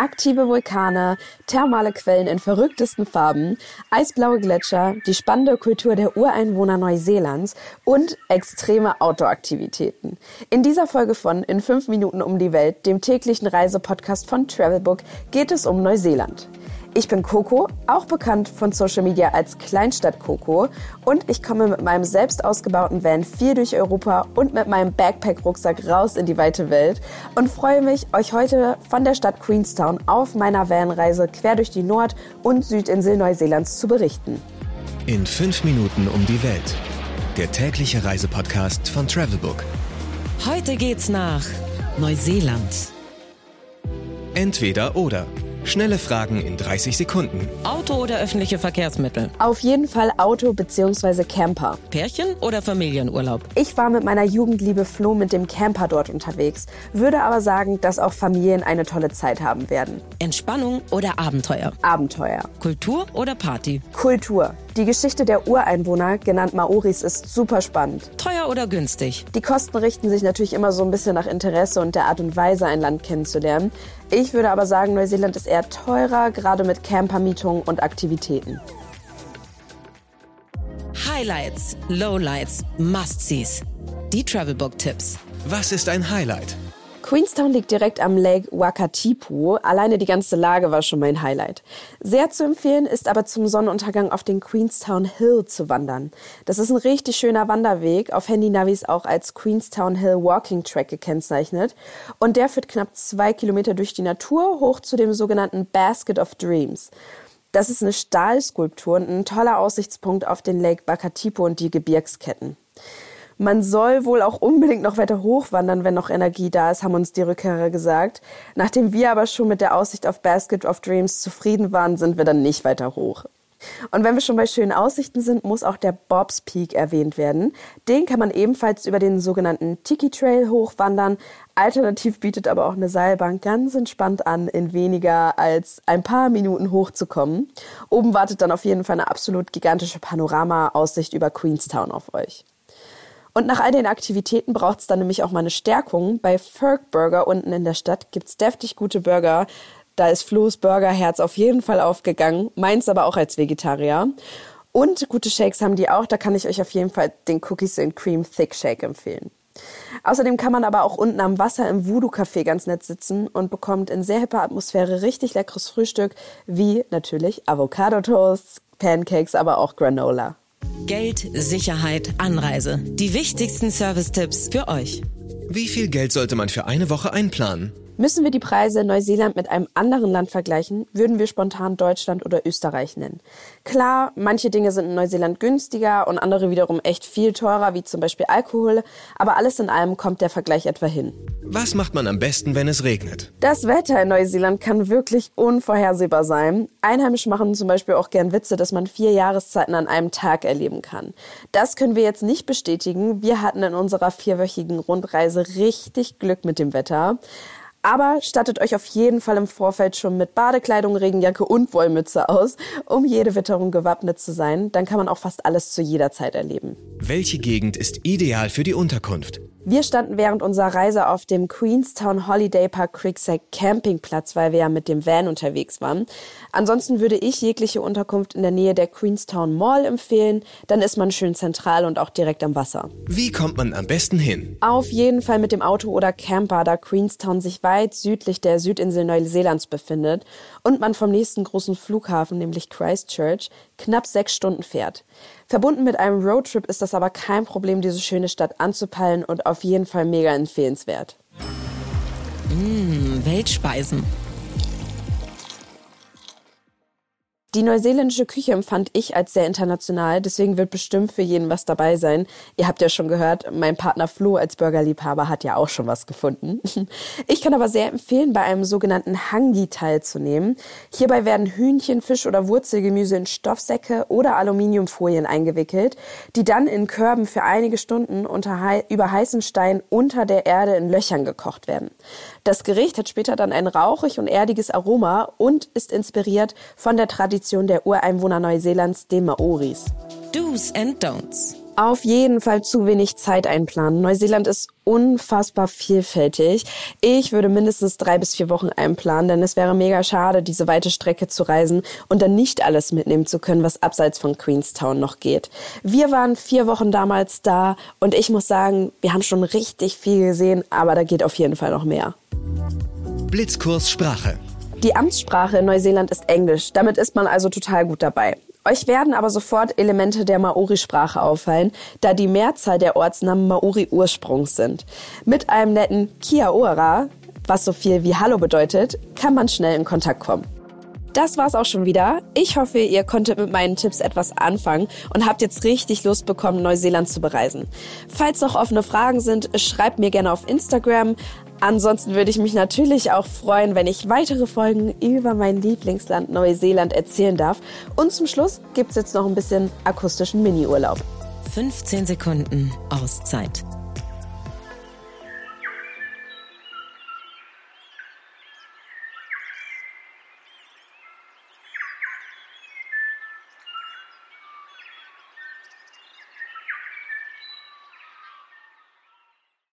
aktive Vulkane, thermale Quellen in verrücktesten Farben, eisblaue Gletscher, die spannende Kultur der Ureinwohner Neuseelands und extreme Outdoor-Aktivitäten. In dieser Folge von In 5 Minuten um die Welt, dem täglichen Reisepodcast von Travelbook, geht es um Neuseeland. Ich bin Coco, auch bekannt von Social Media als Kleinstadt Coco und ich komme mit meinem selbst ausgebauten Van viel durch Europa und mit meinem Backpack-Rucksack raus in die weite Welt und freue mich, euch heute von der Stadt Queenstown auf meiner Vanreise quer durch die Nord- und Südinsel Neuseelands zu berichten. In fünf Minuten um die Welt. Der tägliche Reisepodcast von Travelbook. Heute geht's nach Neuseeland. Entweder oder. Schnelle Fragen in 30 Sekunden. Auto oder öffentliche Verkehrsmittel? Auf jeden Fall Auto bzw. Camper. Pärchen oder Familienurlaub? Ich war mit meiner Jugendliebe Flo mit dem Camper dort unterwegs, würde aber sagen, dass auch Familien eine tolle Zeit haben werden. Entspannung oder Abenteuer? Abenteuer. Kultur oder Party? Kultur. Die Geschichte der Ureinwohner, genannt Maoris, ist super spannend. Teuer oder günstig? Die Kosten richten sich natürlich immer so ein bisschen nach Interesse und der Art und Weise, ein Land kennenzulernen. Ich würde aber sagen, Neuseeland ist eher teurer, gerade mit Campermietungen und Aktivitäten. Highlights, Lowlights, Must-Sees. Die Travelbook-Tipps. Was ist ein Highlight? Queenstown liegt direkt am Lake Wakatipu. Alleine die ganze Lage war schon mein Highlight. Sehr zu empfehlen ist aber zum Sonnenuntergang auf den Queenstown Hill zu wandern. Das ist ein richtig schöner Wanderweg, auf Handy-Navis auch als Queenstown Hill Walking Track gekennzeichnet. Und der führt knapp zwei Kilometer durch die Natur hoch zu dem sogenannten Basket of Dreams. Das ist eine Stahlskulptur und ein toller Aussichtspunkt auf den Lake Wakatipu und die Gebirgsketten. Man soll wohl auch unbedingt noch weiter hochwandern, wenn noch Energie da ist, haben uns die Rückkehrer gesagt. Nachdem wir aber schon mit der Aussicht auf Basket of Dreams zufrieden waren, sind wir dann nicht weiter hoch. Und wenn wir schon bei schönen Aussichten sind, muss auch der Bob's Peak erwähnt werden. Den kann man ebenfalls über den sogenannten Tiki Trail hochwandern. Alternativ bietet aber auch eine Seilbahn ganz entspannt an, in weniger als ein paar Minuten hochzukommen. Oben wartet dann auf jeden Fall eine absolut gigantische Panorama-Aussicht über Queenstown auf euch. Und nach all den Aktivitäten braucht es dann nämlich auch mal eine Stärkung. Bei Ferg Burger unten in der Stadt gibt's deftig gute Burger. Da ist Flo's Burgerherz auf jeden Fall aufgegangen, meins aber auch als Vegetarier. Und gute Shakes haben die auch, da kann ich euch auf jeden Fall den Cookies and Cream Thick Shake empfehlen. Außerdem kann man aber auch unten am Wasser im Voodoo Café ganz nett sitzen und bekommt in sehr hipper Atmosphäre richtig leckeres Frühstück, wie natürlich Avocado Toasts, Pancakes, aber auch Granola. Geld, Sicherheit, Anreise. Die wichtigsten Service-Tipps für euch. Wie viel Geld sollte man für eine Woche einplanen? Müssen wir die Preise in Neuseeland mit einem anderen Land vergleichen, würden wir spontan Deutschland oder Österreich nennen. Klar, manche Dinge sind in Neuseeland günstiger und andere wiederum echt viel teurer, wie zum Beispiel Alkohol, aber alles in allem kommt der Vergleich etwa hin. Was macht man am besten, wenn es regnet? Das Wetter in Neuseeland kann wirklich unvorhersehbar sein. Einheimische machen zum Beispiel auch gern Witze, dass man vier Jahreszeiten an einem Tag erleben kann. Das können wir jetzt nicht bestätigen. Wir hatten in unserer vierwöchigen Rundreise richtig Glück mit dem Wetter. Aber stattet euch auf jeden Fall im Vorfeld schon mit Badekleidung, Regenjacke und Wollmütze aus, um jede Witterung gewappnet zu sein. Dann kann man auch fast alles zu jeder Zeit erleben. Welche Gegend ist ideal für die Unterkunft? Wir standen während unserer Reise auf dem Queenstown Holiday Park Creekside Campingplatz, weil wir ja mit dem Van unterwegs waren. Ansonsten würde ich jegliche Unterkunft in der Nähe der Queenstown Mall empfehlen. Dann ist man schön zentral und auch direkt am Wasser. Wie kommt man am besten hin? Auf jeden Fall mit dem Auto oder Camper, da Queenstown sich weit südlich der Südinsel Neuseelands befindet und man vom nächsten großen Flughafen, nämlich Christchurch, knapp sechs Stunden fährt. Verbunden mit einem Roadtrip ist das aber kein Problem, diese schöne Stadt anzupeilen und auf jeden Fall mega empfehlenswert. Mmh, Weltspeisen. Die neuseeländische Küche empfand ich als sehr international, deswegen wird bestimmt für jeden was dabei sein. Ihr habt ja schon gehört, mein Partner Flo als Burgerliebhaber hat ja auch schon was gefunden. Ich kann aber sehr empfehlen, bei einem sogenannten Hangi teilzunehmen. Hierbei werden Hühnchen, Fisch oder Wurzelgemüse in Stoffsäcke oder Aluminiumfolien eingewickelt, die dann in Körben für einige Stunden unter über heißen Stein unter der Erde in Löchern gekocht werden. Das Gericht hat später dann ein rauchig und erdiges Aroma und ist inspiriert von der Tradition der Ureinwohner Neuseelands, den Maoris. Do's and Don'ts. Auf jeden Fall zu wenig Zeit einplanen. Neuseeland ist unfassbar vielfältig. Ich würde mindestens drei bis vier Wochen einplanen, denn es wäre mega schade, diese weite Strecke zu reisen und dann nicht alles mitnehmen zu können, was abseits von Queenstown noch geht. Wir waren vier Wochen damals da und ich muss sagen, wir haben schon richtig viel gesehen, aber da geht auf jeden Fall noch mehr. Blitzkurs Sprache. Die Amtssprache in Neuseeland ist Englisch. Damit ist man also total gut dabei. Euch werden aber sofort Elemente der Maori-Sprache auffallen, da die Mehrzahl der Ortsnamen Maori-Ursprungs sind. Mit einem netten Kia ora, was so viel wie Hallo bedeutet, kann man schnell in Kontakt kommen. Das war's auch schon wieder. Ich hoffe, ihr konntet mit meinen Tipps etwas anfangen und habt jetzt richtig Lust bekommen, Neuseeland zu bereisen. Falls noch offene Fragen sind, schreibt mir gerne auf Instagram. Ansonsten würde ich mich natürlich auch freuen, wenn ich weitere Folgen über mein Lieblingsland Neuseeland erzählen darf. Und zum Schluss gibt's jetzt noch ein bisschen akustischen Miniurlaub. 15 Sekunden Auszeit